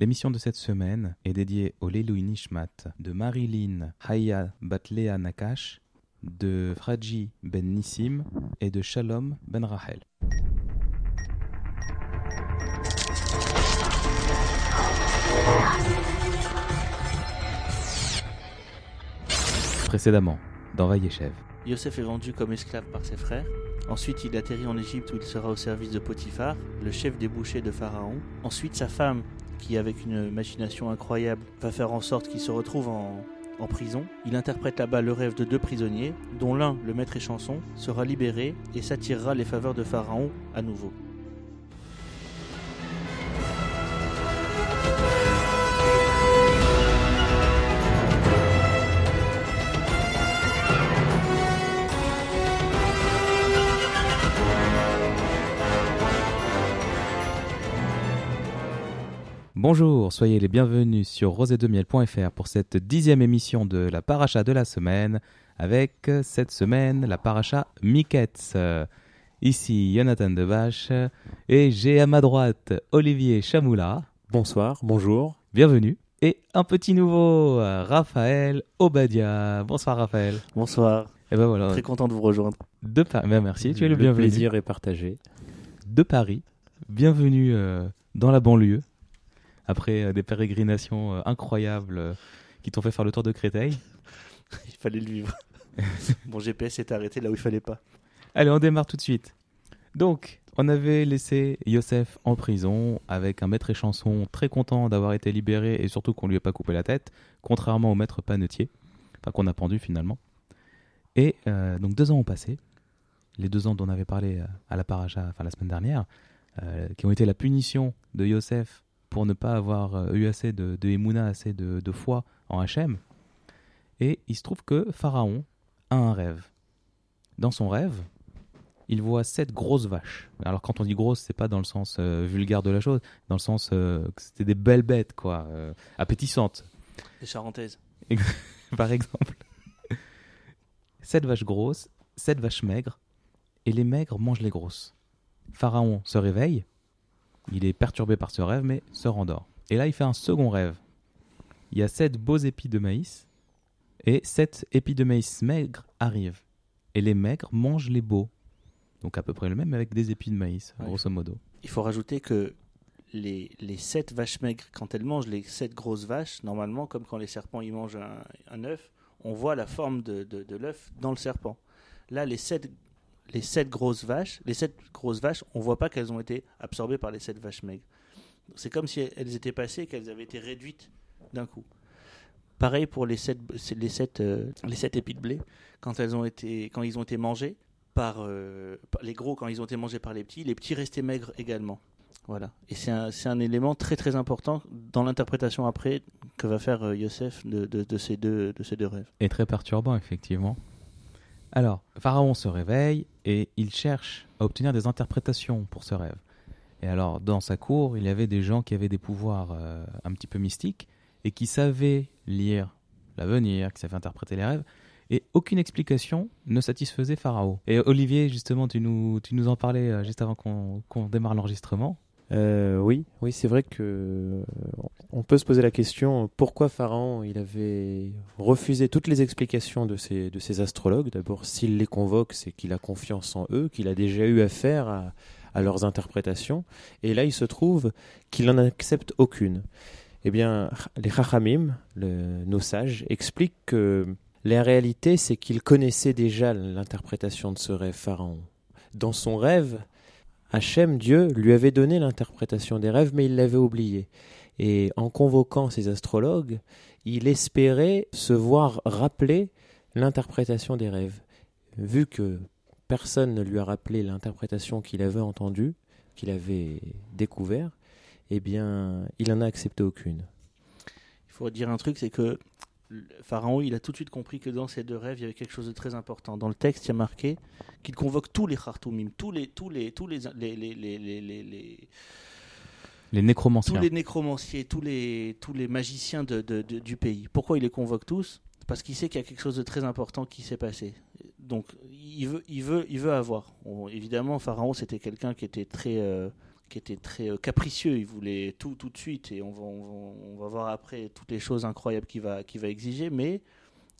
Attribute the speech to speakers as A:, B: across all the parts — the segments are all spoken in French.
A: L'émission de cette semaine est dédiée au Leiloui Nishmat de Marilyn Haya Batlea Nakash, de Fraji Ben Nissim et de Shalom Ben Rachel. Précédemment, dans Vayeshev.
B: Yosef est vendu comme esclave par ses frères. Ensuite, il atterrit en Égypte où il sera au service de Potiphar, le chef des bouchers de Pharaon. Ensuite, sa femme, qui avec une machination incroyable va faire en sorte qu'il se retrouve en, en prison. Il interprète là-bas le rêve de deux prisonniers, dont l'un, le maître échanson, sera libéré et s'attirera les faveurs de Pharaon à nouveau.
A: Bonjour, soyez les bienvenus sur rosetdemiel.fr pour cette dixième émission de la paracha de la semaine, avec cette semaine la paracha Miketz. Ici Jonathan Debache et j'ai à ma droite Olivier Chamoula.
C: Bonsoir, bonjour.
A: Bienvenue. Et un petit nouveau, Raphaël Obadia. Bonsoir Raphaël.
B: Bonsoir.
A: Et ben voilà.
B: Très content de vous rejoindre.
A: De Paris. Ben merci, tu es le,
C: le
A: bienvenu.
C: plaisir est partagé.
A: De Paris. Bienvenue euh, dans la banlieue après euh, des pérégrinations euh, incroyables euh, qui t'ont fait faire le tour de Créteil.
B: Il fallait le vivre. Mon GPS s'est arrêté là où il fallait pas.
A: Allez, on démarre tout de suite. Donc, on avait laissé Yosef en prison avec un maître échanson très content d'avoir été libéré et surtout qu'on lui ait pas coupé la tête, contrairement au maître panetier, enfin qu'on a pendu finalement. Et euh, donc deux ans ont passé, les deux ans dont on avait parlé à la paracha, enfin la semaine dernière, euh, qui ont été la punition de Yosef pour ne pas avoir eu assez de, de Emouna, assez de, de, foi en Hachem. Et il se trouve que Pharaon a un rêve. Dans son rêve, il voit sept grosses vaches. Alors quand on dit grosses, c'est pas dans le sens euh, vulgaire de la chose, dans le sens euh, que c'était des belles bêtes, quoi, euh, appétissantes.
B: Des charentaises.
A: Par exemple. sept vaches grosses, sept vaches maigres, et les maigres mangent les grosses. Pharaon se réveille, il est perturbé par ce rêve, mais se rendort. Et là, il fait un second rêve. Il y a sept beaux épis de maïs, et sept épis de maïs maigres arrivent. Et les maigres mangent les beaux. Donc à peu près le même avec des épis de maïs, ouais. grosso modo.
B: Il faut rajouter que les, les sept vaches maigres, quand elles mangent les sept grosses vaches, normalement, comme quand les serpents ils mangent un, un œuf, on voit la forme de, de, de l'œuf dans le serpent. Là, les sept les sept grosses vaches, les sept grosses vaches, on voit pas qu'elles ont été absorbées par les sept vaches maigres. C'est comme si elles étaient passées, qu'elles avaient été réduites d'un coup. Pareil pour les sept, les sept, euh, les sept épis de blé, quand elles ont été, quand ils ont été mangés par, euh, par, les gros, quand ils ont été mangés par les petits, les petits restaient maigres également. Voilà. Et c'est un, un, élément très très important dans l'interprétation après que va faire euh, Yosef de, ces deux, de ces deux rêves.
A: Et très perturbant, effectivement. Alors, Pharaon se réveille et il cherche à obtenir des interprétations pour ce rêve. Et alors, dans sa cour, il y avait des gens qui avaient des pouvoirs euh, un petit peu mystiques et qui savaient lire l'avenir, qui savaient interpréter les rêves. Et aucune explication ne satisfaisait Pharaon. Et Olivier, justement, tu nous, tu nous en parlais euh, juste avant qu'on qu démarre l'enregistrement.
C: Euh, oui, oui, c'est vrai que on peut se poser la question pourquoi Pharaon il avait refusé toutes les explications de ces de ces astrologues? D'abord, s'il les convoque, c'est qu'il a confiance en eux, qu'il a déjà eu affaire à, leurs interprétations. Et là, il se trouve qu'il n'en accepte aucune. Eh bien, les Chachamim, nos sages, expliquent que la réalité, c'est qu'il connaissait déjà l'interprétation de ce rêve Pharaon. Dans son rêve, Hachem, Dieu, lui avait donné l'interprétation des rêves, mais il l'avait oublié. Et en convoquant ces astrologues, il espérait se voir rappeler l'interprétation des rêves. Vu que personne ne lui a rappelé l'interprétation qu'il avait entendue, qu'il avait découvert, eh bien, il n'en a accepté aucune.
B: Il faut dire un truc, c'est que Pharaon, il a tout de suite compris que dans ces deux rêves, il y avait quelque chose de très important. Dans le texte, il y a marqué qu'il convoque tous les Khartoumim, tous les, tous les, tous les, les, les, les, les, les,
A: les nécromanciens,
B: tous les nécromanciers, tous les, tous les magiciens de, de, de, du pays. Pourquoi il les convoque tous? Parce qu'il sait qu'il y a quelque chose de très important qui s'est passé. Donc, il veut, il veut, il veut avoir. Évidemment, Pharaon, c'était quelqu'un qui était très, euh, qui était très euh, capricieux. Il voulait tout tout de suite et on va, on va, on va voir après toutes les choses incroyables qu'il va, va exiger. Mais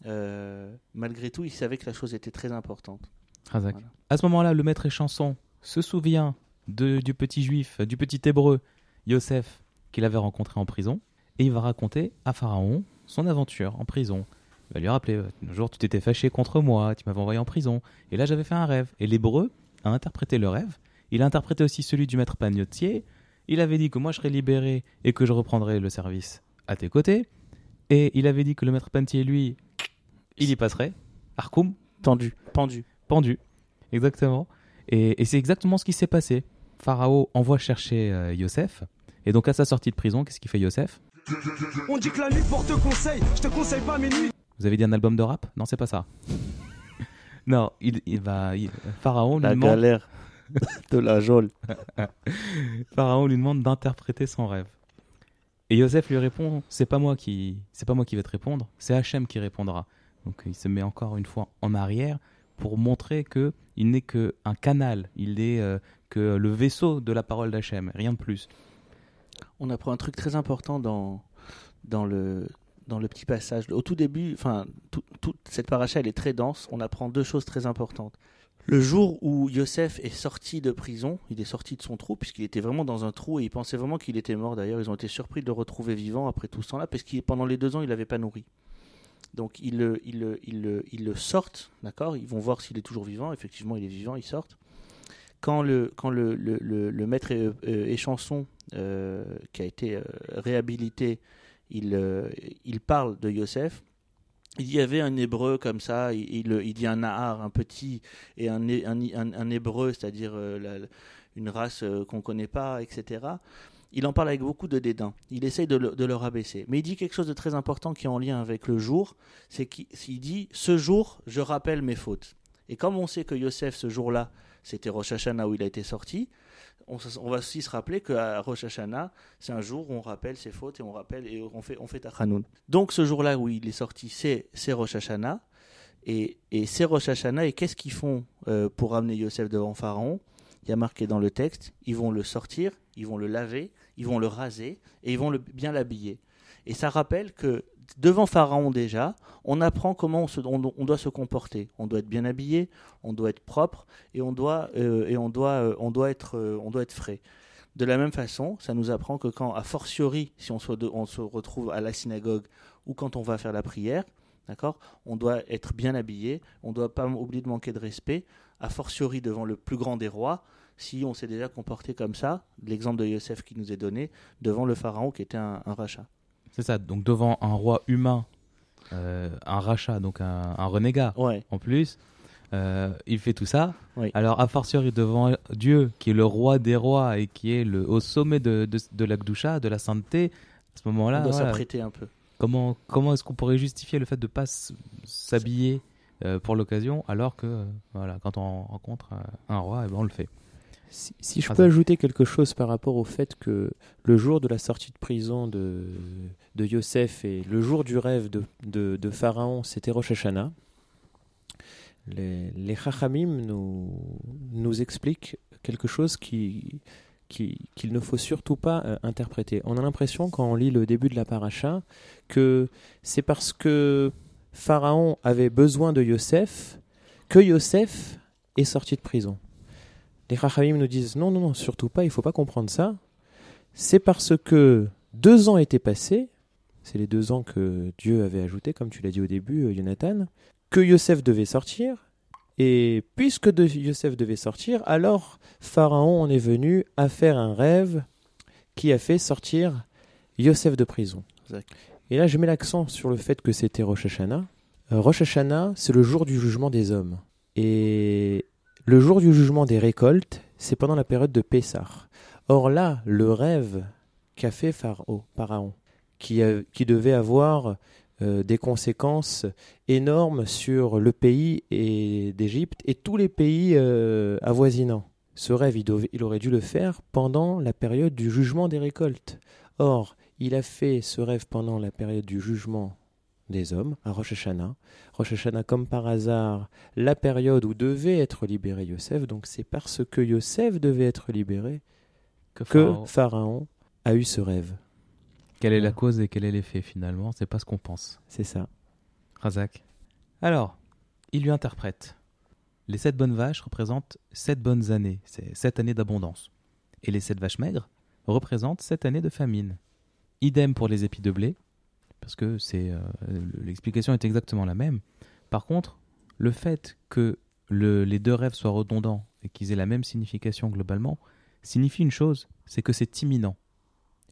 B: euh, malgré tout, il savait que la chose était très importante.
A: Razak.
B: Voilà.
A: À ce moment-là, le maître échanson se souvient de, du petit juif, du petit hébreu, Yosef, qu'il avait rencontré en prison, et il va raconter à Pharaon son aventure en prison. Il va lui rappeler, euh, un jour tu t'étais fâché contre moi, tu m'avais envoyé en prison, et là j'avais fait un rêve. Et l'hébreu a interprété le rêve, il a interprété aussi celui du maître panetier, il avait dit que moi je serais libéré et que je reprendrais le service à tes côtés, et il avait dit que le maître panetier, lui, il y passerait, Arkoum,
B: Tendu, pendu.
A: pendu. Exactement. Et, et c'est exactement ce qui s'est passé. Pharaon envoie chercher euh, Yosef. Et donc à sa sortie de prison, qu'est-ce qu'il fait Yosef?
D: On dit que la nuit porte conseil, je te conseille pas mes nuits.
A: Vous avez dit un album de rap? Non, c'est pas ça. non, il, il va. il- Pharaon, lui
B: La
A: demande,
B: galère de la geôle.
A: Pharaon lui demande d'interpréter son rêve. Et Yosef lui répond c'est pas moi qui c'est pas moi qui vais te répondre, c'est Hachem qui répondra. Donc il se met encore une fois en arrière pour montrer que il n'est que un canal, il n'est euh, que le vaisseau de la parole d'Hachem, rien de plus.
B: On apprend un truc très important dans, dans, le, dans le petit passage. Au tout début, enfin, tout- toute cette paracha, elle est très dense. On apprend deux choses très importantes. Le jour où Yosef est sorti de prison, il est sorti de son trou, puisqu'il était vraiment dans un trou et il pensait vraiment qu'il était mort. D'ailleurs, ils ont été surpris de le retrouver vivant après tout ce temps-là, parce que pendant les deux ans, il n'avait pas nourri. Donc, ils le, ils ils ils le sortent, d'accord? Ils vont voir s'il est toujours vivant. Effectivement, il est vivant, ils sortent. Quand le, quand le, le, maître euh, échanson, euh, qui a été euh, réhabilité, il, il parle de Yosef. Il y avait un hébreu comme ça, il, il, un Nahar, un petit, et un, hé- un, un, un hébreu, c'est-à-dire euh, une race euh, qu'on ne connaît pas, etc. Il en parle avec beaucoup de dédain. Il essaye de le, de le rabaisser. Mais il dit quelque chose de très important qui est en lien avec le jour, c'est qu'il il dit, ce jour, je rappelle mes fautes. Et comme on sait que Yosef, ce jour-là, c'était Rosh Hashanah où il a été sorti, on, va aussi se rappeler qu'à Rosh Hashanah, c'est un jour où on rappelle ses fautes et on rappelle et on fait, on fait Tachanoun. Donc ce jour-là où il est sorti, c'est, c'est Rosh Hashanah. Et, et c'est Rosh Hashanah. Et qu'est-ce qu'ils font euh, pour ramener Yosef devant Pharaon? Il y a marqué dans le texte ils vont le sortir, ils vont le laver, ils vont le raser et ils vont le, bien l'habiller. Et ça rappelle que devant Pharaon déjà, on apprend comment on, doit se comporter. On doit être bien habillé, on doit être propre et on doit, être, frais. De la même façon, ça nous apprend que quand, a fortiori, si on se, retrouve à la synagogue ou quand on va faire la prière, d'accord, on doit être bien habillé, on ne doit pas oublier de manquer de respect, a fortiori devant le plus grand des rois, si on s'est déjà comporté comme ça, l'exemple de Yosef qui nous est donné, devant le pharaon qui était un rachat.
A: C'est ça, donc devant un roi humain, euh, un rachat, donc un, un renégat
B: Ouais,
A: en plus, euh, il fait tout ça.
B: Oui.
A: Alors, a fortiori devant Dieu, qui est le roi des rois et qui est le, au sommet de, de, de la Gdusha, de la sainteté, à ce moment-là,
B: on doit
A: voilà,
B: s'apprêter un peu.
A: comment, comment est-ce qu'on pourrait justifier le fait de ne pas s'habiller euh, pour l'occasion, alors que voilà, quand on rencontre un roi, eh ben, on le fait.
C: Si, si je
A: Ah,
C: peux ajouter quelque chose par rapport au fait que le jour de la sortie de prison de, de Yosef et le jour du rêve de, de, de Pharaon, c'était Rosh Hashanah, les, les Chachamim nous, nous expliquent quelque chose qui qui- qu'il ne faut surtout pas euh, interpréter. On a l'impression, quand on lit le début de la paracha, que c'est parce que Pharaon avait besoin de Yosef que Yosef est sorti de prison. Les Chachamim nous disent non, non, non, surtout pas, il faut pas comprendre ça. C'est parce que deux ans étaient passés, c'est les deux ans que Dieu avait ajouté, comme tu l'as dit au début, euh, Jonathan, que Yosef devait sortir. Et puisque de- Yosef devait sortir, alors Pharaon en est venu à faire un rêve qui a fait sortir Yosef de prison.
B: Exact.
C: Et là, je mets l'accent sur le fait que c'était Rosh Hashanah. Euh, Rosh Hashanah, c'est le jour du jugement des hommes. Et le jour du jugement des récoltes, c'est pendant la période de Pessah. Or là, le rêve qu'a fait Pharaon, qui, devait avoir euh, des conséquences énormes sur le pays d'Égypte et tous les pays euh, avoisinants. Ce rêve, il aurait dû le faire pendant la période du jugement des récoltes. Or, il a fait ce rêve pendant la période du jugement des hommes, à Rosh Hashanah. Rosh Hashanah, comme par hasard, la période où devait être libéré Yosef. Donc c'est parce que Yosef devait être libéré
A: Que
C: que
A: Pharaon-
C: Pharaon a eu ce rêve.
A: Quelle est la cause et quel est l'effet finalement? C'est pas ce qu'on pense.
C: C'est ça.
A: Razak. Alors, il lui interprète. Les sept bonnes vaches représentent sept bonnes années, c'est sept années d'abondance. Et les sept vaches maigres représentent sept années de famine. Idem pour les épis de blé, parce que c'est euh, l'explication est exactement la même. Par contre, le fait que le- les deux rêves soient redondants et qu'ils aient la même signification globalement signifie une chose, c'est que c'est imminent.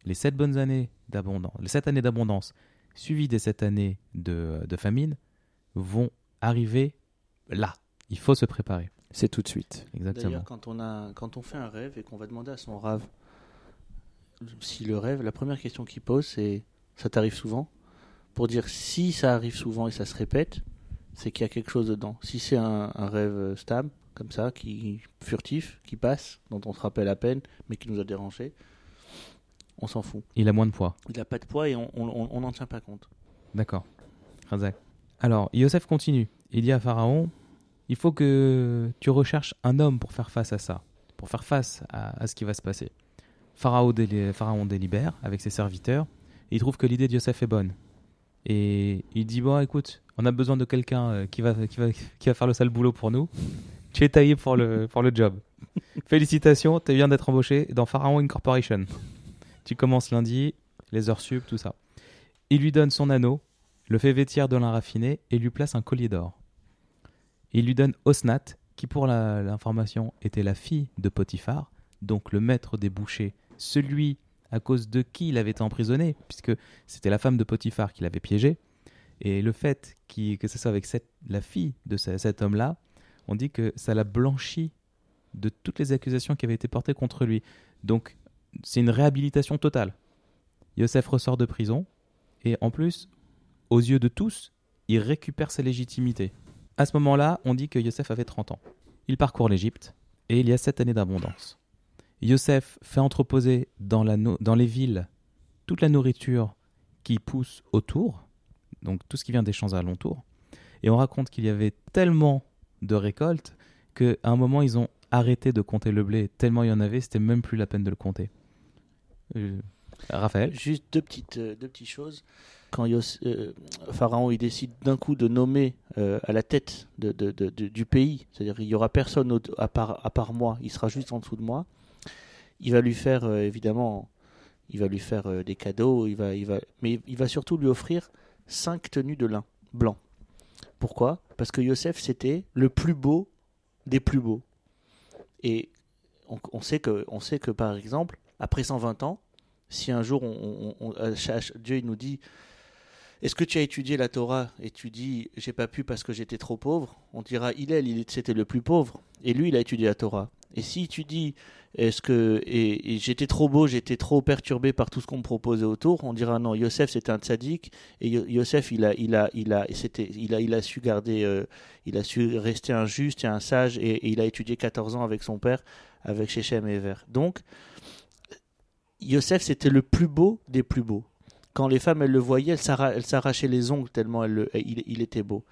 A: Les sept bonnes années d'abondance, les sept années d'abondance suivies des sept années de, de famine vont arriver là. Il faut se préparer.
C: C'est tout de suite.
A: Exactement.
B: D'ailleurs, quand on, a, quand on fait un rêve et qu'on va demander à son rêve si le rêve, la première question qu'il pose, c'est ça t'arrive souvent? Pour dire si ça arrive souvent et ça se répète, c'est qu'il y a quelque chose dedans. Si c'est un, un rêve stable, comme ça, qui furtif, qui passe, dont on se rappelle à peine, mais qui nous a dérangé, on s'en fout.
A: Il a moins de poids.
B: Il n'a pas de poids et on n'en tient pas compte.
A: D'accord. Razak. Alors, Yosef continue. Il dit à Pharaon Il faut que tu recherches un homme pour faire face à ça, pour faire face à, à ce qui va se passer. Pharaon, déli- Pharaon délibère avec ses serviteurs et il trouve que l'idée de Yosef est bonne. Et il dit Bon, écoute, on a besoin de quelqu'un euh, qui va, qui, va, qui va faire le sale boulot pour nous. Tu es taillé pour le, pour le job. Félicitations, tu viens d'être embauché dans Pharaon Incorporation. Tu commences lundi, les heures sup, tout ça. Il lui donne son anneau, le fait vêtir de lin raffiné et lui place un collier d'or. Il lui donne Osnat, qui pour l'information était la fille de Potiphar, donc le maître des bouchers, celui à cause de qui il avait été emprisonné, puisque c'était la femme de Potiphar qui l'avait piégé. Et le fait que ce soit avec cette- la fille de ce- cet homme-là, on dit que ça l'a blanchi de toutes les accusations qui avaient été portées contre lui. Donc c'est une réhabilitation totale. Yosef ressort de prison, et en plus, aux yeux de tous, il récupère sa légitimité. À ce moment-là, on dit que Yosef avait 30 ans. Il parcourt l'Égypte et il y a 7 années d'abondance. Yosef fait entreposer dans, les villes toute la nourriture qui pousse autour, donc tout ce qui vient des champs alentours. Et on raconte qu'il y avait tellement de récoltes qu'à un moment, ils ont arrêté de compter le blé. Tellement il y en avait, c'était même plus la peine de le compter. Euh, Raphaël?
B: Juste deux petites, euh, deux petites choses. Quand euh, Pharaon il décide d'un coup de nommer à la tête du pays, c'est-à-dire il y aura personne à, part, à part moi, il sera juste en dessous de moi. Il va lui faire euh, évidemment, il va lui faire euh, des cadeaux, il va, il va, mais il va surtout lui offrir cinq tenues de lin blanc. Pourquoi? Parce que Yosef c'était le plus beau des plus beaux. Et on, sait que, on sait que par exemple, après 120 ans, si un jour on, on- Dieu il nous dit est-ce que tu as étudié la Torah? Et tu dis j'ai pas pu parce que j'étais trop pauvre. On dira Hillel il c'était le plus pauvre. Et lui il a étudié la Torah et si tu dis est-ce que j'étais trop beau j'étais trop perturbé par tout ce qu'on me proposait autour on dira non Yosef c'était un tzaddik et Yo- Yosef il a il a il a c'était il a il a su garder euh, il a su rester un juste et un sage et, il a étudié 14 ans avec son père avec Shechem et Ever donc Yosef, c'était le plus beau des plus beaux. Quand les femmes, elles le voyaient, elles s'arra- elles s'arrachaient les ongles tellement il, il était beau.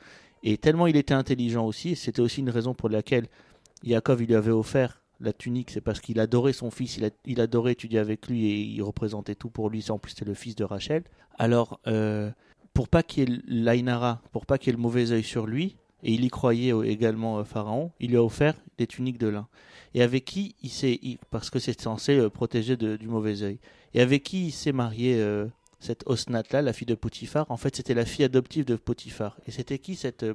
B: Et tellement il était intelligent aussi, c'était aussi une raison pour laquelle Yaakov il lui avait offert la tunique, c'est parce qu'il adorait son fils, il, adorait étudier avec lui et il représentait tout pour lui. En plus, c'était le fils de Rachel. Alors, euh, pour pas qu'il y ait l'Ainara, pour pas qu'il y ait le mauvais œil sur lui, et il y croyait également Pharaon, il lui a offert des tuniques de lin. Et avec qui il s'est parce que c'est censé euh, protéger du mauvais œil. Et avec qui il s'est marié euh, cette Osnat là la fille de Potiphar? En fait c'était la fille adoptive de Potiphar. Et c'était qui cette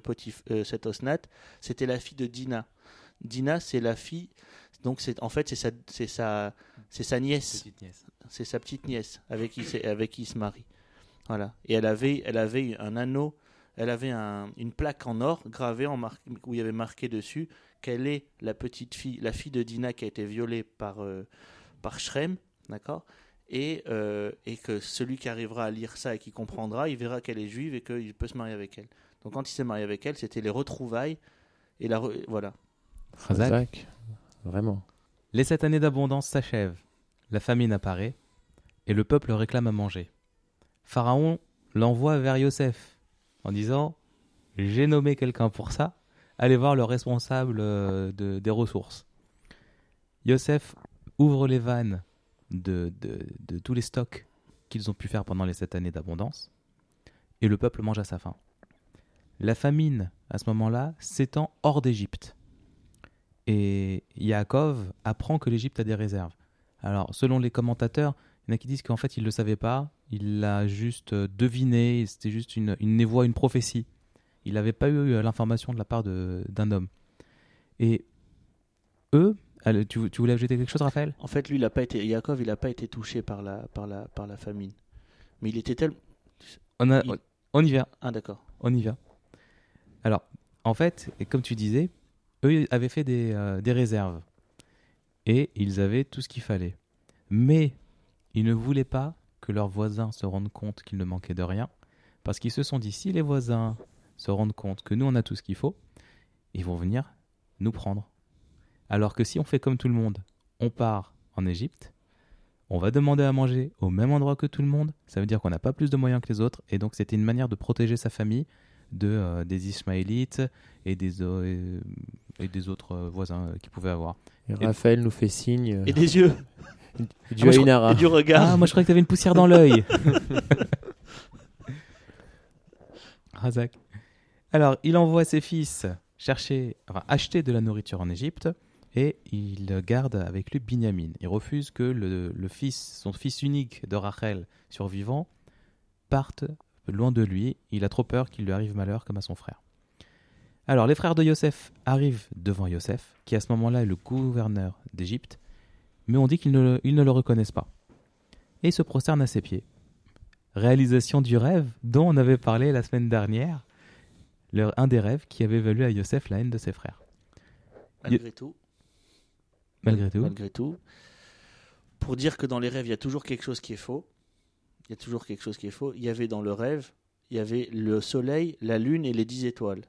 B: cette Osnat? C'était la fille de Dina Dina c'est la fille donc c'est en fait c'est sa c'est sa c'est sa nièce. C'est sa petite nièce avec qui c'est avec qui il se marie. Voilà. Et elle avait elle avait un anneau elle avait un- une plaque en or gravée en mar- où il y avait marqué dessus qu'elle est la petite fille, la fille de Dina qui a été violée par, euh, par Shrem, d'accord? Et, euh, et que celui qui arrivera à lire ça et qui comprendra, il verra qu'elle est juive et qu'il peut se marier avec elle. Donc quand il s'est marié avec elle, c'était les retrouvailles et la re- voilà.
A: Razak
C: Zach, Vraiment.
A: Les sept années d'abondance s'achèvent, la famine apparaît, et le peuple réclame à manger. Pharaon l'envoie vers Yosef en disant J'ai nommé quelqu'un pour ça, allez voir le responsable euh, de- des ressources. Yosef ouvre les vannes de, de, de tous les stocks qu'ils ont pu faire pendant les sept années d'abondance, et le peuple mange à sa faim. La famine, à ce moment-là, s'étend hors d'Égypte. Et Yaakov apprend que l'Égypte a des réserves. Alors, selon les commentateurs, il y en a qui disent qu'en fait, il ne le savait pas, il l'a juste euh, deviné, c'était juste une, une névoie, une prophétie. Il n'avait pas eu euh, l'information de la part d'un homme. Et eux, tu, tu voulais ajouter quelque chose, Raphaël?
B: En fait, lui, il a pas été, Yaakov, il n'a pas été touché par la, par, la, par la famine. Mais il était tellement.
A: on, a-
B: Il-
A: on y va.
B: Ah, d'accord.
A: On y va. Alors, en fait, et comme tu disais, eux avaient fait des, euh, des réserves. Et ils avaient tout ce qu'il fallait. Mais ils ne voulaient pas que leurs voisins se rendent compte qu'ils ne manquaient de rien. Parce qu'ils se sont dit, si les voisins se rendent compte que nous, on a tout ce qu'il faut, ils vont venir nous prendre. Alors que si on fait comme tout le monde, on part en Égypte, on va demander à manger au même endroit que tout le monde, ça veut dire qu'on n'a pas plus de moyens que les autres, et donc c'était une manière de protéger sa famille de, euh, des Ismaélites et des, o- et, des autres euh, voisins euh, qu'ils pouvaient avoir.
C: Et Raphaël nous fait signe. euh,
B: Et des yeux.
C: du.
B: Et du regard.
A: Ah, moi je croyais que tu avais une poussière dans l'œil. Razak. Alors, il envoie ses fils chercher, enfin, acheter de la nourriture en Égypte et il garde avec lui Binyamin. Il refuse que le, le fils, son fils unique de Rachel, survivant, parte loin de lui. Il a trop peur qu'il lui arrive malheur comme à son frère. Alors, les frères de Yosef arrivent devant Yosef, qui à ce moment-là est le gouverneur d'Égypte, mais on dit qu'ils ne, le- ils ne le reconnaissent pas et se prosterne à ses pieds. Réalisation du rêve dont on avait parlé la semaine dernière, un des rêves qui avait valu à Yosef la haine de ses frères.
B: Malgré tout.
A: Malgré tout.
B: Malgré tout. Pour dire que dans les rêves, il y a toujours quelque chose qui est faux. Il y a toujours quelque chose qui est faux. Il y avait dans le rêve, il y avait le soleil, la lune et les dix étoiles.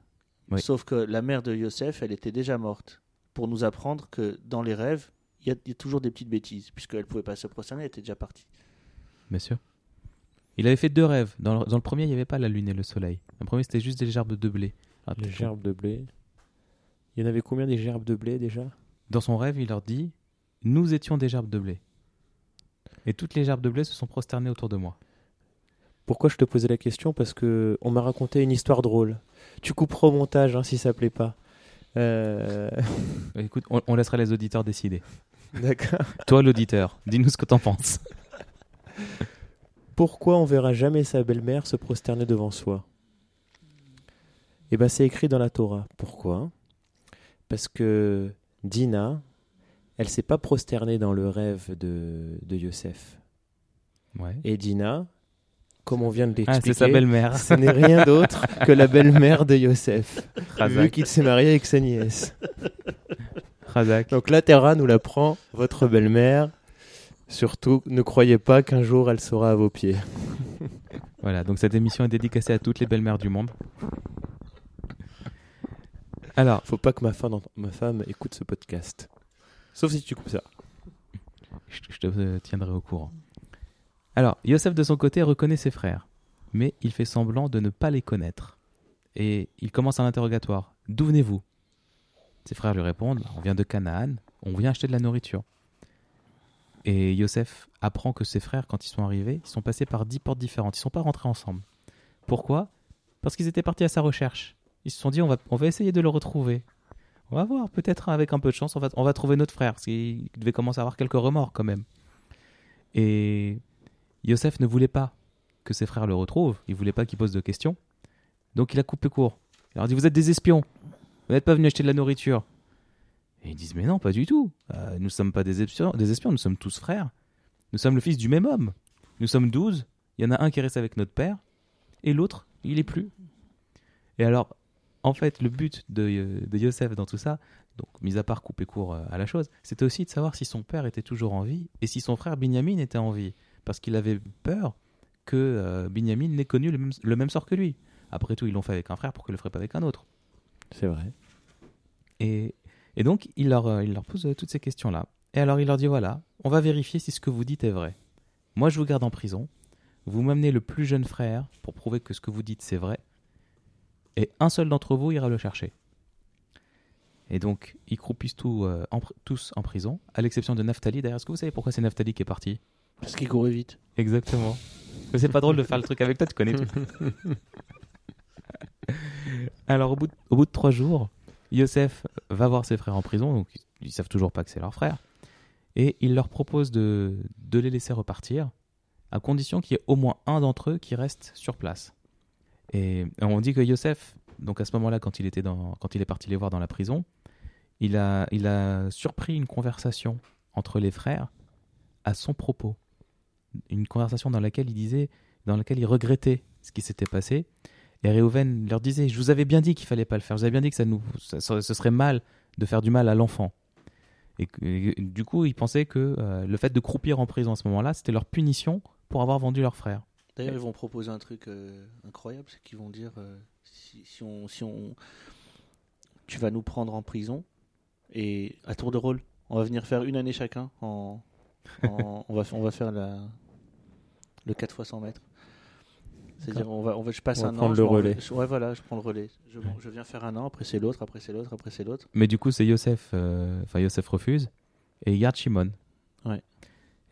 A: Oui.
B: Sauf que la mère de Yosef, elle était déjà morte. Pour nous apprendre que dans les rêves, il y a, il y a toujours des petites bêtises. Puisqu'elle ne pouvait pas se prosterner, elle était déjà partie.
A: Bien sûr. Il avait fait deux rêves. Dans le, dans le premier, il n'y avait pas la lune et le soleil. Le premier, c'était juste des gerbes de blé. Ah,
C: Les gerbes de blé. Il y en avait combien des gerbes de blé déjà?
A: Dans son rêve, il leur dit Nous étions des gerbes de blé. Et toutes les gerbes de blé se sont prosternées autour de moi.
C: Pourquoi je te posais la question? Parce que on m'a raconté une histoire drôle. Tu couperas au montage hein, si ça plaît pas. Euh,
A: Écoute, on, on laissera les auditeurs décider.
C: D'accord.
A: Toi, l'auditeur, dis-nous ce que t'en penses.
C: Pourquoi on verra jamais sa belle-mère se prosterner devant soi? Eh ben, c'est écrit dans la Torah. Pourquoi? Parce que Dina, elle s'est pas prosternée dans le rêve de, de Yosef.
A: Ouais.
C: Et Dina, comme on vient de
A: Ah,
C: l'expliquer,
A: c'est sa belle-mère.
C: ce n'est rien d'autre que la belle-mère de Yosef, vu qu'il s'est marié avec sa nièce.
A: Razak.
C: Donc la Terra nous la prend, votre belle-mère. Surtout, ne croyez pas qu'un jour elle sera à vos pieds.
A: Voilà, donc cette émission est dédicacée à toutes les belles-mères du monde. Alors,
C: Faut pas que ma femme, ma femme écoute ce podcast. Sauf si tu coupes ça.
A: je, je te tiendrai au courant. Alors, Yosef de son côté reconnaît ses frères, mais il fait semblant de ne pas les connaître. Et il commence un interrogatoire. D'où venez-vous? Ses frères lui répondent On vient de Canaan, on vient acheter de la nourriture. Et Yosef apprend que ses frères, quand ils sont arrivés, ils sont passés par dix portes différentes. Ils ne sont pas rentrés ensemble. Pourquoi? Parce qu'ils étaient partis à sa recherche. Ils se sont dit on va, on va essayer de le retrouver. On va voir, peut-être avec un peu de chance, on va, on va trouver notre frère. Parce qu'il devait commencer à avoir quelques remords quand même. Et Yosef ne voulait pas que ses frères le retrouvent. Il voulait pas qu'ils posent de questions. Donc il a coupé court. Il leur dit Vous êtes des espions. Vous n'êtes pas venus acheter de la nourriture. Et ils disent Mais non, pas du tout. Euh, nous ne sommes pas des espions, des espions, nous sommes tous frères. Nous sommes le fils du même homme. Nous sommes douze. Il y en a un qui reste avec notre père. Et l'autre, il est plus. Et alors, en fait, le but de, de Yosef dans tout ça, donc mis à part couper court euh, à la chose, c'était aussi de savoir si son père était toujours en vie et si son frère Binyamin était en vie. Parce qu'il avait peur que euh, Binyamin n'ait connu le même, le même sort que lui. Après tout, ils l'ont fait avec un frère, pourquoi ils le feraient pas avec un autre
C: C'est vrai.
A: et, et donc, il leur, euh, il leur pose euh, toutes ces questions-là. Et alors, il leur dit voilà, on va vérifier si ce que vous dites est vrai. Moi, je vous garde en prison. Vous m'amenez le plus jeune frère pour prouver que ce que vous dites, c'est vrai. Et un seul d'entre vous ira le chercher. Et donc, ils croupissent tout, euh, en pr- tous en prison, à l'exception de Naphtali. D'ailleurs, est-ce que vous savez pourquoi c'est Naphtali qui est parti?
B: Parce qu'il courait vite.
A: Exactement. Mais c'est pas drôle de faire le truc avec toi, tu connais tout. Alors, au bout, de, au bout de trois jours, Yosef va voir ses frères en prison, donc ils, ils savent toujours pas que c'est leur frère, et il leur propose de, de les laisser repartir, à condition qu'il y ait au moins un d'entre eux qui reste sur place. Et on dit que Yosef, donc à ce moment-là, quand il était dans, quand il est parti les voir dans la prison, il a, il a surpris une conversation entre les frères à son propos une conversation dans laquelle il disait, dans laquelle il regrettait ce qui s'était passé. Et Réhouven leur disait Je vous avais bien dit qu'il fallait pas le faire. Je vous avais bien dit que ça nous, ça- ce serait mal de faire du mal à l'enfant. Et du coup, ils pensaient que euh, le fait de croupir en prison à ce moment-là, c'était leur punition pour avoir vendu leur frère.
B: D'ailleurs, ils vont proposer un truc euh, incroyable, c'est qu'ils vont dire euh, si, si on, si on, tu vas nous prendre en prison et à tour de rôle, on va venir faire une année chacun. En, en- on va, on va faire la, le 4 fois 100 mètres. C'est-à-dire, on va, on va, je passe
C: On
B: un an.
C: prendre
B: je
C: le relais.
B: je- ouais, voilà, je prends le relais. Je, je viens faire un an, après c'est l'autre, après c'est l'autre, après c'est l'autre.
A: Mais du coup, c'est Yosef, euh, enfin Yosef refuse et il garde Shimon.
B: Ouais.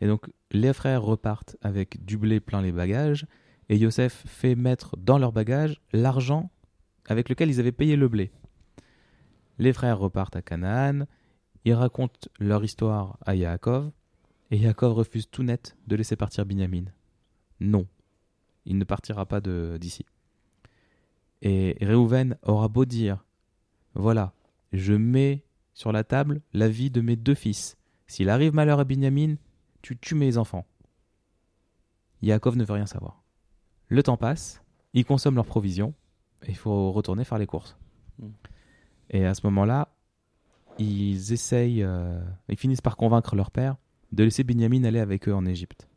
A: Et donc, les frères repartent avec du blé plein les bagages et Yosef fait mettre dans leurs bagages l'argent avec lequel ils avaient payé le blé. Les frères repartent à Canaan, ils racontent leur histoire à Yaakov et Yaakov refuse tout net de laisser partir Binyamin. Non, il ne partira pas d'ici. Et Réhouven aura beau dire voilà, je mets sur la table la vie de mes deux fils. S'il arrive malheur à Binyamin, tu tues mes enfants. Yaakov ne veut rien savoir. Le temps passe, ils consomment leurs provisions, et il faut retourner faire les courses.
B: Mm.
A: Et à ce moment-là, ils essayent, euh, ils finissent par convaincre leur père de laisser Binyamin aller avec eux en Égypte.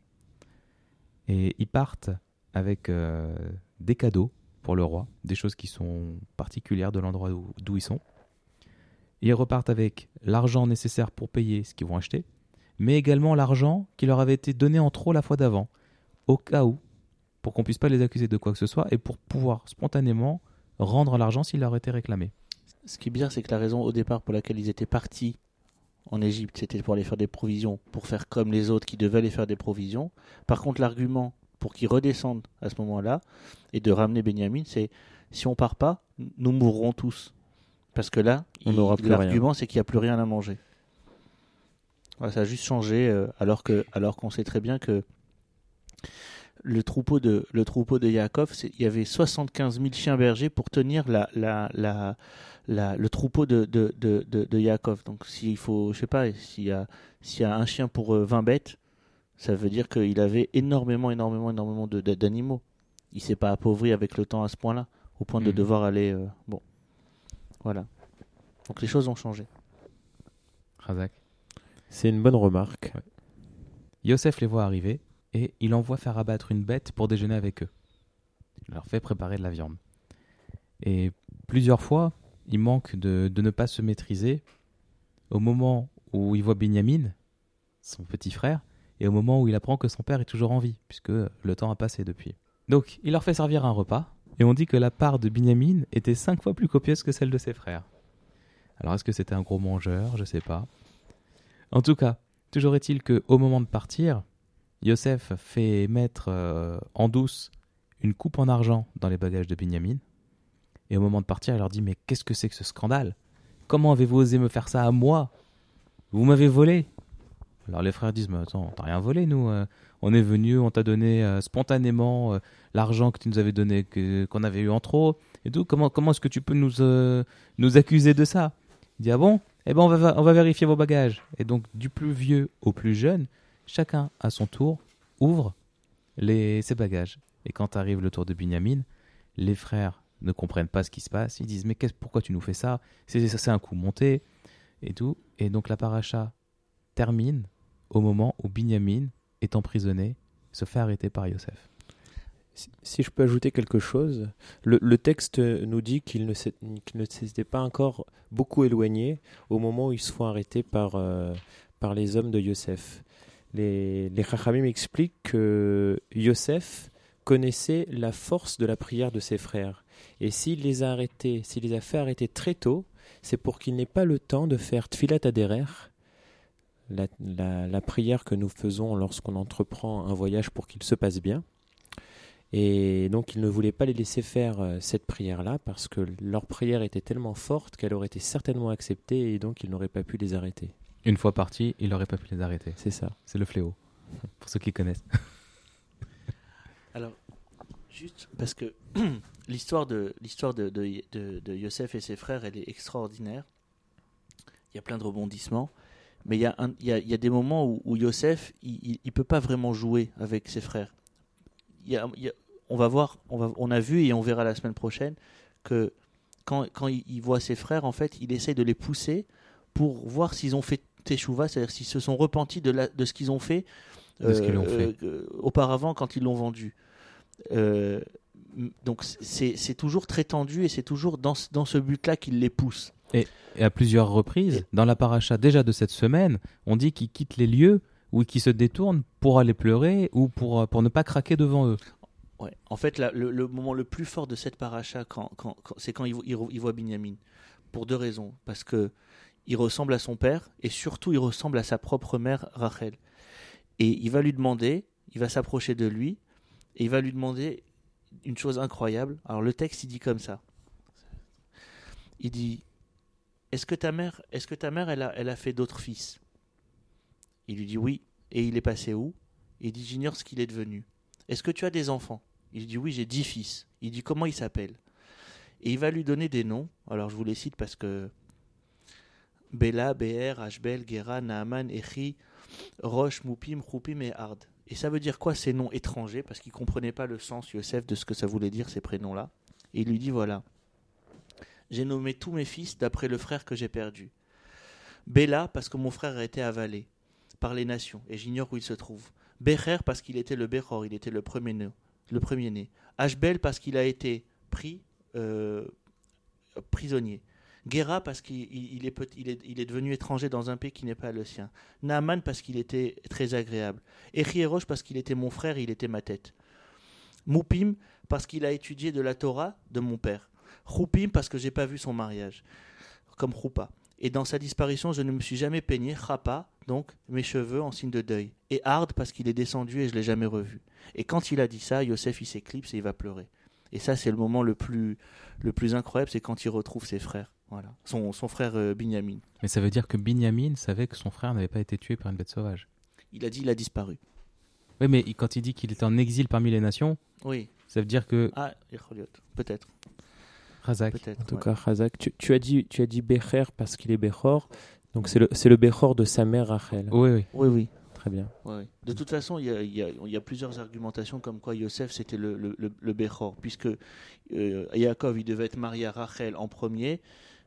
A: Et ils partent avec euh, des cadeaux pour le roi, des choses qui sont particulières de l'endroit où- d'où ils sont. Ils repartent avec l'argent nécessaire pour payer ce qu'ils vont acheter, mais également l'argent qui leur avait été donné en trop la fois d'avant, au cas où, pour qu'on puisse pas les accuser de quoi que ce soit, et pour pouvoir spontanément rendre l'argent s'il leur était réclamé.
B: Ce qui est bizarre, c'est que la raison au départ pour laquelle ils étaient partis en Égypte, c'était pour aller faire des provisions, pour faire comme les autres qui devaient aller faire des provisions. Par contre, l'argument pour qu'ils redescendent à ce moment-là et de ramener Benjamin, c'est si on part pas, nous mourrons tous. Parce que là, l'argument, c'est qu'il n'y a plus rien à manger. Ça a juste changé, euh, alors alors qu'on sait très bien que le troupeau de le troupeau de Yaakov, il y avait 75 000 chiens bergers pour tenir la, la, la, la- le troupeau de, de, de, de, de Yaakov. Donc s'il faut, je sais pas, s'il y a, s'il y a un chien pour euh, 20 bêtes, ça veut dire qu'il avait énormément, énormément, énormément de- de- d'animaux. Il s'est pas appauvri avec le temps à ce point-là, au point de
A: Mhm.
B: devoir aller. euh, bon, voilà. Donc les choses ont changé.
A: Razak.
C: C'est une bonne remarque.
A: Yosef les voit arriver et il envoie faire abattre une bête pour déjeuner avec eux. Il leur fait préparer de la viande. Et plusieurs fois, il manque de, ne pas se maîtriser au moment où il voit Benjamin, son petit frère, et au moment où il apprend que son père est toujours en vie, puisque le temps a passé depuis. Donc, il leur fait servir un repas, et on dit que la part de Benjamin était cinq fois plus copieuse que celle de ses frères. Alors, est-ce que c'était un gros mangeur? Je sais pas. En tout cas, toujours est-il que au moment de partir, Yosef fait mettre euh, en douce une coupe en argent dans les bagages de Binyamin. Et au moment de partir, il leur dit Mais qu'est-ce que c'est que ce scandale? Comment avez-vous osé me faire ça à moi? Vous m'avez volé Alors les frères disent Mais attends, t'as rien volé, nous. euh, on est venu, on t'a donné euh, spontanément l'argent que tu nous avais donné, qu'on avait eu en trop. Et tout. Comment, comment est-ce que tu peux nous, nous accuser de ça? Il dit Ah bon? Eh ben, on va, on va vérifier vos bagages. Et donc, du plus vieux au plus jeune, chacun à son tour ouvre ses bagages. Et quand arrive le tour de Binyamin, les frères ne comprennent pas ce qui se passe. Ils disent Mais pourquoi tu nous fais ça? C'est un coup monté. Et tout. Et donc, la paracha termine au moment où Binyamin est emprisonné, se fait arrêter par Yosef.
C: Si, je peux ajouter quelque chose, le, texte nous dit qu'il ne s'est- qu'il ne s'était pas encore beaucoup éloigné au moment où ils se font arrêter par, euh, par les hommes de Yosef. Les, les Chachamim expliquent que Yosef connaissait la force de la prière de ses frères. Et s'il les a arrêtés, s'il les a fait arrêter très tôt, c'est pour qu'il n'ait pas le temps de faire Tfilat Aderer, la, prière que nous faisons lorsqu'on entreprend un voyage pour qu'il se passe bien. Et donc, il ne voulait pas les laisser faire euh, cette prière-là parce que leur prière était tellement forte qu'elle aurait été certainement acceptée et donc ils n'auraient pas pu les arrêter.
A: Une fois partis, il n'aurait pas pu les arrêter.
C: C'est ça.
A: C'est le fléau, pour ceux qui connaissent.
B: Alors, juste parce que l'histoire de l'histoire de, de, de- de Yosef et ses frères, elle est extraordinaire. Il y a plein de rebondissements, mais il y a, un- il y a, il y a des moments où, où Yosef, il, il peut pas vraiment jouer avec ses frères. Il y a- il y a- on va voir, on, va, on a vu et on verra la semaine prochaine que quand, quand il, il voit ses frères, en fait, il essaie de les pousser pour voir s'ils ont fait teshuva, c'est-à-dire s'ils se sont repentis de, la, de ce qu'ils ont fait,
A: De ce qu'ils ont fait.
B: euh, auparavant quand ils l'ont vendu. Euh, donc c'est toujours très tendu et c'est toujours dans, ce- dans ce but-là qu'il les pousse.
A: Et à plusieurs reprises, dans la paracha déjà de cette semaine, on dit qu'ils quittent les lieux ou qu'ils se détournent pour aller pleurer ou pour, euh, pour ne pas craquer devant eux.
B: Ouais. En fait, là, le, le moment le plus fort de cette paracha, quand, quand, quand- c'est quand il, vo- il, il voit Binyamin. Pour deux raisons. Parce que il ressemble à son père et surtout il ressemble à sa propre mère Rachel. Et il va lui demander, il va s'approcher de lui et il va lui demander une chose incroyable. Alors le texte il dit comme ça. Il dit Est-ce que ta mère, est-ce que ta mère elle a, elle a fait d'autres fils? Il lui dit oui. Et il est passé où? Il dit J'ignore ce qu'il est devenu. Est-ce que tu as des enfants? Il dit oui, j'ai dix fils. Il dit comment ils s'appellent? Et il va lui donner des noms. Alors je vous les cite parce que Bela, Be'er, Ashbel, Gera, Naaman, Echi, Roche, Moupim, Choupim et Hard. Et ça veut dire quoi ces noms étrangers? Parce qu'il ne comprenait pas le sens, Yosef, de ce que ça voulait dire ces prénoms-là. Et il lui dit voilà, j'ai nommé tous mes fils d'après le frère que j'ai perdu. Bela, parce que mon frère a été avalé par les nations, et j'ignore où il se trouve. Becher, parce qu'il était le Bechor, il était le premier-né. Le premier né. Ashbel, parce qu'il a été pris euh, prisonnier. Gera, parce qu'il il- il est, devenu étranger dans un pays qui n'est pas le sien. Naaman, parce qu'il était très agréable. Echierosh, parce qu'il était mon frère, il était ma tête. Moupim, parce qu'il a étudié de la Torah de mon père. Choupim, parce que j'ai pas vu son mariage, comme Choupa. Et dans sa disparition, je ne me suis jamais peigné, Chapa, donc mes cheveux en signe de deuil. Et Hard, parce qu'il est descendu et je l'ai jamais revu. Et quand il a dit ça, Yosef il s'éclipse et il va pleurer. Et ça, c'est le moment le plus, le plus incroyable, c'est quand il retrouve ses frères. Voilà. Son, son frère euh, Binyamin.
A: Mais ça veut dire que Binyamin savait que son frère n'avait pas été tué par une bête sauvage.
B: Il a dit il a disparu.
A: Oui, mais il- quand il dit qu'il était en exil parmi les nations,
B: Oui.
A: ça veut dire que
B: Ah, Echoliot. Peut-être.
A: Razak,
B: Peut-être.
C: En tout
B: ouais.
C: cas, Razak, tu, tu as dit, tu as dit Becher parce qu'il est Bechor. Donc c'est le, c'est le Bechor de sa mère Rachel.
A: oui, oui.
B: Oui, oui.
C: Très bien.
B: Ouais, ouais. De toute façon, il y a, il y a- il y a plusieurs argumentations comme quoi Yosef c'était le, le, le, le Bechor, puisque euh, Yaakov il devait être marié à Rachel en premier.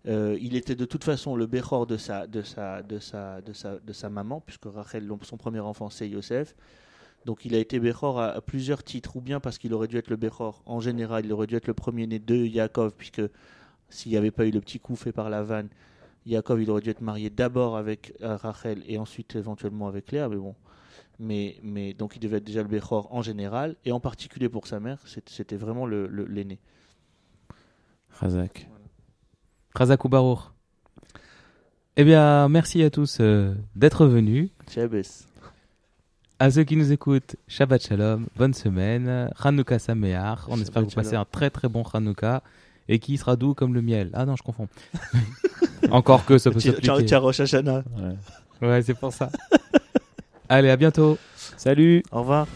B: Euh, il était de toute façon le Bechor de sa, de sa, de sa, de sa, de sa maman, puisque Rachel, son premier enfant, c'est Yosef. Donc il a été Bechor à, plusieurs titres, ou bien parce qu'il aurait dû être le Bechor en général, il aurait dû être le premier-né de Yaakov, puisque s'il n'y avait pas eu le petit coup fait par la vanne, Yaakov il aurait dû être marié d'abord avec euh, Rachel et ensuite éventuellement avec Léa, mais bon. Mais, mais donc il devait être déjà le Bechor en général, et en particulier pour sa mère, c'était vraiment le- le- l'aîné.
C: Razak.
A: Razak ou Baruch. Eh bien, merci à tous euh, d'être venus.
B: Shabbos.
A: À ceux qui nous écoutent, Shabbat Shalom, bonne semaine, Hanouka Sameach. On
B: Shabbat
A: espère que vous passez un très très bon Hanouka et qui sera doux comme le miel. Ah non, je confonds. Encore que ça peut s'appliquer.
B: ciao, Rosh Hashanah.
C: Ouais.
A: Ouais, c'est pour ça. Allez, à bientôt.
C: Salut
B: Au revoir.